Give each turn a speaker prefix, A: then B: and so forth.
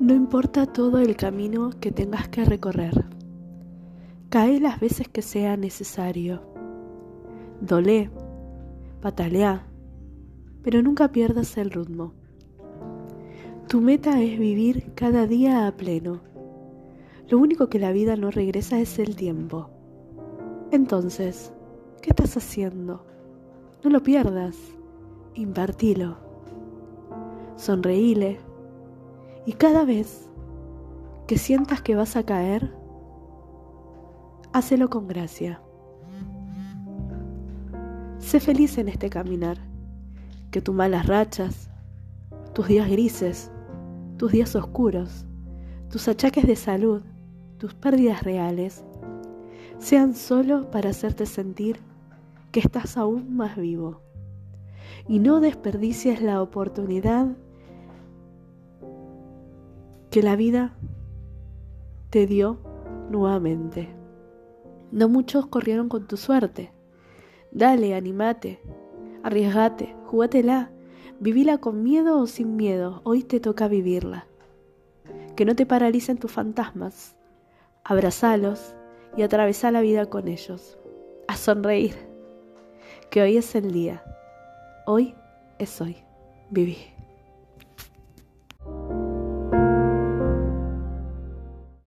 A: No importa todo el camino que tengas que recorrer. Cae las veces que sea necesario. Dolé, patalea, pero nunca pierdas el ritmo. Tu meta es vivir cada día a pleno. Lo único que la vida no regresa es el tiempo. Entonces, ¿qué estás haciendo? No lo pierdas. Invertilo. Sonreíle y cada vez que sientas que vas a caer, hácelo con gracia. Sé feliz en este caminar, que tus malas rachas, tus días grises, tus días oscuros, tus achaques de salud, tus pérdidas reales, sean solo para hacerte sentir que estás aún más vivo. Y no desperdicies la oportunidad que la vida te dio nuevamente. No muchos corrieron con tu suerte. Dale, animate, arriesgate, jugátela, vivila con miedo o sin miedo, hoy te toca vivirla. Que no te paralicen tus fantasmas, abrazalos y atravesá la vida con ellos. A sonreír, que hoy es el día, hoy es hoy, viví.